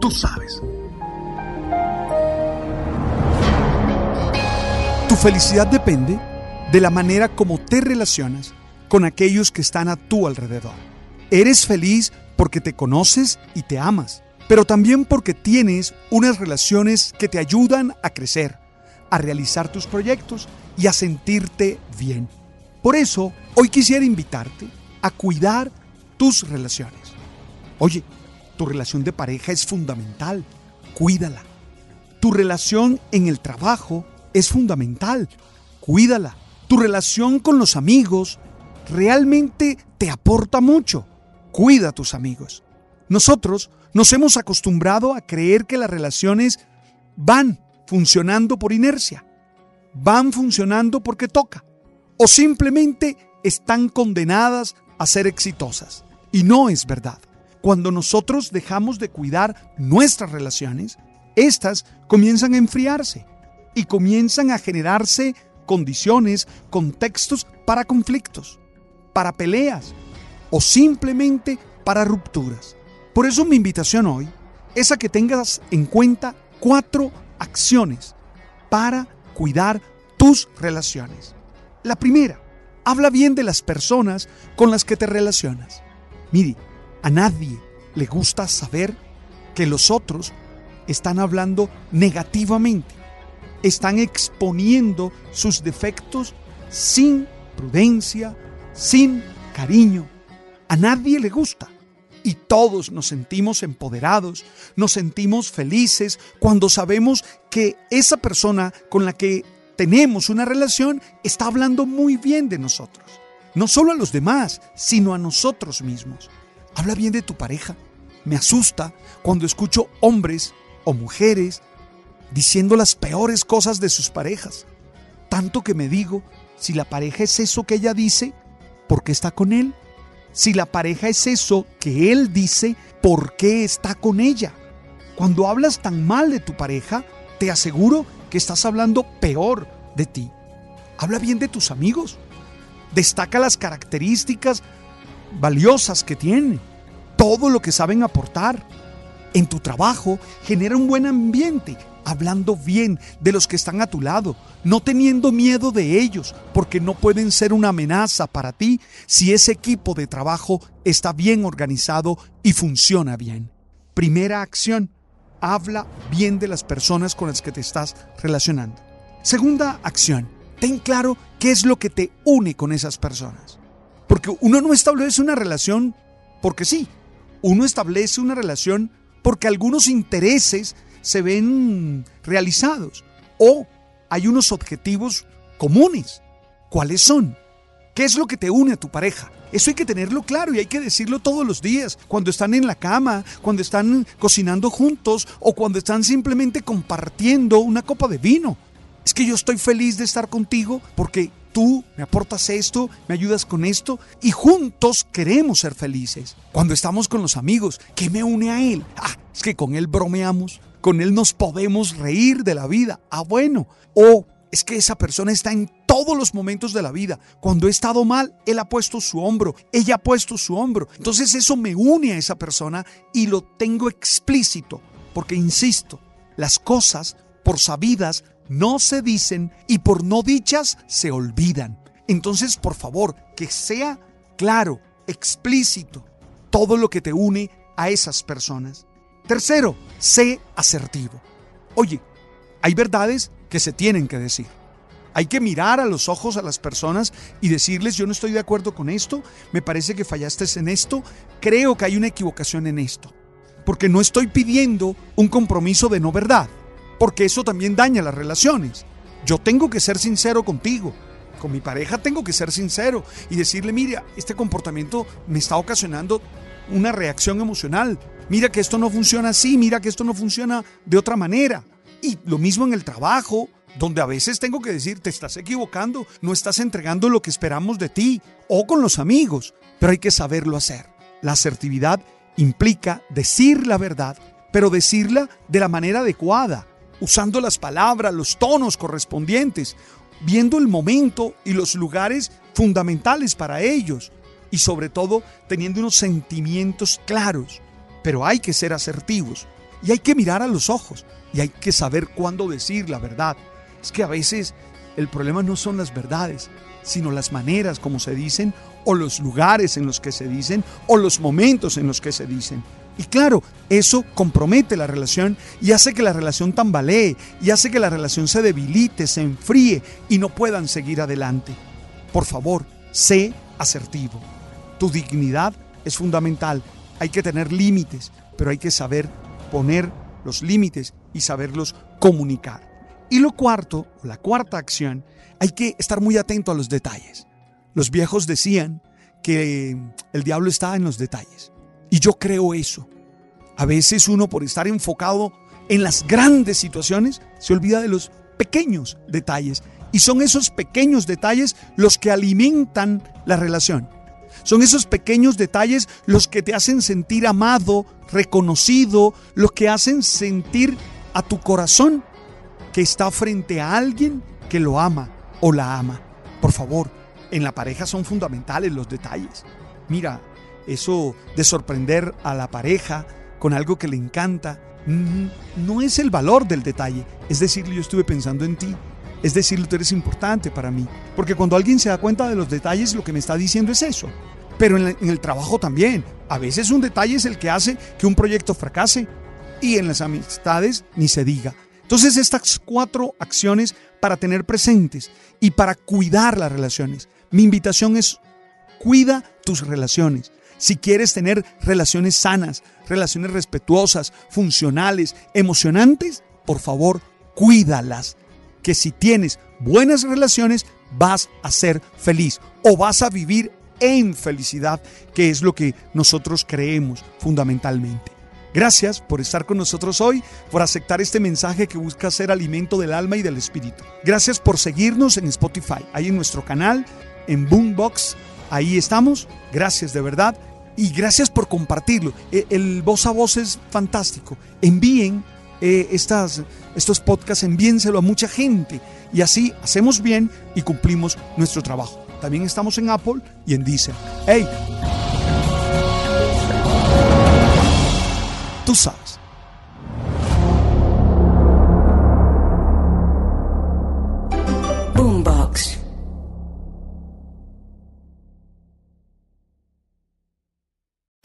Tú sabes. Tu felicidad depende de la manera como te relacionas con aquellos que están a tu alrededor. Eres feliz porque te conoces y te amas, pero también porque tienes unas relaciones que te ayudan a crecer, a realizar tus proyectos y a sentirte bien. Por eso, hoy quisiera invitarte a cuidar tus relaciones. Oye, tu relación de pareja es fundamental, cuídala. Tu relación en el trabajo es fundamental, cuídala. Tu relación con los amigos realmente te aporta mucho, cuida a tus amigos. Nosotros nos hemos acostumbrado a creer que las relaciones van funcionando por inercia, van funcionando porque toca, o simplemente están condenadas a ser exitosas. Y no es verdad. Cuando nosotros dejamos de cuidar nuestras relaciones, estas comienzan a enfriarse y comienzan a generarse condiciones, contextos para conflictos, para peleas o simplemente para rupturas. Por eso mi invitación hoy es a que tengas en cuenta cuatro acciones para cuidar tus relaciones. La primera, habla bien de las personas con las que te relacionas. Mire, a nadie le gusta saber que los otros están hablando negativamente, están exponiendo sus defectos sin prudencia, sin cariño. A nadie le gusta. Y todos nos sentimos empoderados, nos sentimos felices cuando sabemos que esa persona con la que tenemos una relación está hablando muy bien de nosotros. No solo a los demás, sino a nosotros mismos. Habla bien de tu pareja. Me asusta cuando escucho hombres o mujeres diciendo las peores cosas de sus parejas. Tanto que me digo, si la pareja es eso que ella dice, ¿por qué está con él? Si la pareja es eso que él dice, ¿por qué está con ella? Cuando hablas tan mal de tu pareja, te aseguro que estás hablando peor de ti. Habla bien de tus amigos. Destaca las características valiosas que tienen. Todo lo que saben aportar. En tu trabajo genera un buen ambiente, hablando bien de los que están a tu lado, no teniendo miedo de ellos, porque no pueden ser una amenaza para ti si ese equipo de trabajo está bien organizado y funciona bien. Primera acción, habla bien de las personas con las que te estás relacionando. Segunda acción, ten claro qué es lo que te une con esas personas. Porque uno no establece una relación porque sí, uno establece una relación porque algunos intereses se ven realizados o hay unos objetivos comunes. ¿Cuáles son? ¿Qué es lo que te une a tu pareja? Eso hay que tenerlo claro y hay que decirlo todos los días, cuando están en la cama, cuando están cocinando juntos o cuando están simplemente compartiendo una copa de vino. Es que yo estoy feliz de estar contigo porque tú me aportas esto, me ayudas con esto y juntos queremos ser felices. Cuando estamos con los amigos, ¿qué me une a él? Ah, es que con él bromeamos, con él nos podemos reír de la vida. Ah, bueno. O es que esa persona está en todos los momentos de la vida. Cuando he estado mal, él ha puesto su hombro, ella ha puesto su hombro. Entonces eso me une a esa persona y lo tengo explícito, porque insisto, las cosas por sabidas no se dicen y por no dichas se olvidan. Entonces, por favor, que sea claro, explícito, todo lo que te une a esas personas. Tercero, sé asertivo. Oye, hay verdades que se tienen que decir. Hay que mirar a los ojos a las personas y decirles, yo no estoy de acuerdo con esto, me parece que fallaste en esto, creo que hay una equivocación en esto. Porque no estoy pidiendo un compromiso de no verdad, porque eso también daña las relaciones. Yo tengo que ser sincero contigo. Con mi pareja tengo que ser sincero y decirle, mira, este comportamiento me está ocasionando una reacción emocional. Mira que esto no funciona así, mira que esto no funciona de otra manera. Y lo mismo en el trabajo, donde a veces tengo que decir, te estás equivocando, no estás entregando lo que esperamos de ti, o con los amigos, pero hay que saberlo hacer. La asertividad implica decir la verdad, pero decirla de la manera adecuada, usando las palabras, los tonos correspondientes, viendo el momento y los lugares fundamentales para ellos, y sobre todo teniendo unos sentimientos claros. Pero hay que ser asertivos y hay que mirar a los ojos y hay que saber cuándo decir la verdad. Es que a veces el problema no son las verdades, sino las maneras como se dicen o los lugares en los que se dicen o los momentos en los que se dicen. Y claro, eso compromete la relación y hace que la relación tambalee y hace que la relación se debilite, se enfríe y no puedan seguir adelante. Por favor, sé asertivo. Tu dignidad es fundamental. Hay que tener límites, pero hay que saber poner los límites y saberlos comunicar. Y lo cuarto, la cuarta acción, hay que estar muy atento a los detalles. Los viejos decían que el diablo está en los detalles. Y yo creo eso. A veces uno por estar enfocado en las grandes situaciones se olvida de los pequeños detalles. Y son esos pequeños detalles los que alimentan la relación. Son esos pequeños detalles los que te hacen sentir amado, reconocido, los que hacen sentir a tu corazón que está frente a alguien que lo ama o la ama. Por favor, en la pareja son fundamentales los detalles. Mira, eso de sorprender a la pareja con algo que le encanta, no es el valor del detalle. Es decir, yo estuve pensando en ti. Es decir, tú eres importante para mí. Porque cuando alguien se da cuenta de los detalles, lo que me está diciendo es eso. Pero en el trabajo también. A veces un detalle es el que hace que un proyecto fracase. Y en las amistades ni se diga. Entonces estas cuatro acciones para tener presentes y para cuidar las relaciones. Mi invitación es cuida tus relaciones. Si quieres tener relaciones sanas, relaciones respetuosas, funcionales, emocionantes, por favor, cuídalas. Que si tienes buenas relaciones, vas a ser feliz o vas a vivir en felicidad, que es lo que nosotros creemos fundamentalmente. Gracias por estar con nosotros hoy, por aceptar este mensaje que busca ser alimento del alma y del espíritu. Gracias por seguirnos en Spotify, ahí en nuestro canal, en Boombox, ahí estamos. Gracias de verdad y gracias por compartirlo. E, el voz a voz es fantástico. Envíen eh, estas, estos podcasts, envíenselo a mucha gente y así hacemos bien y cumplimos nuestro trabajo. También estamos en Apple y en Deezer. ¡Hey! tú sabes.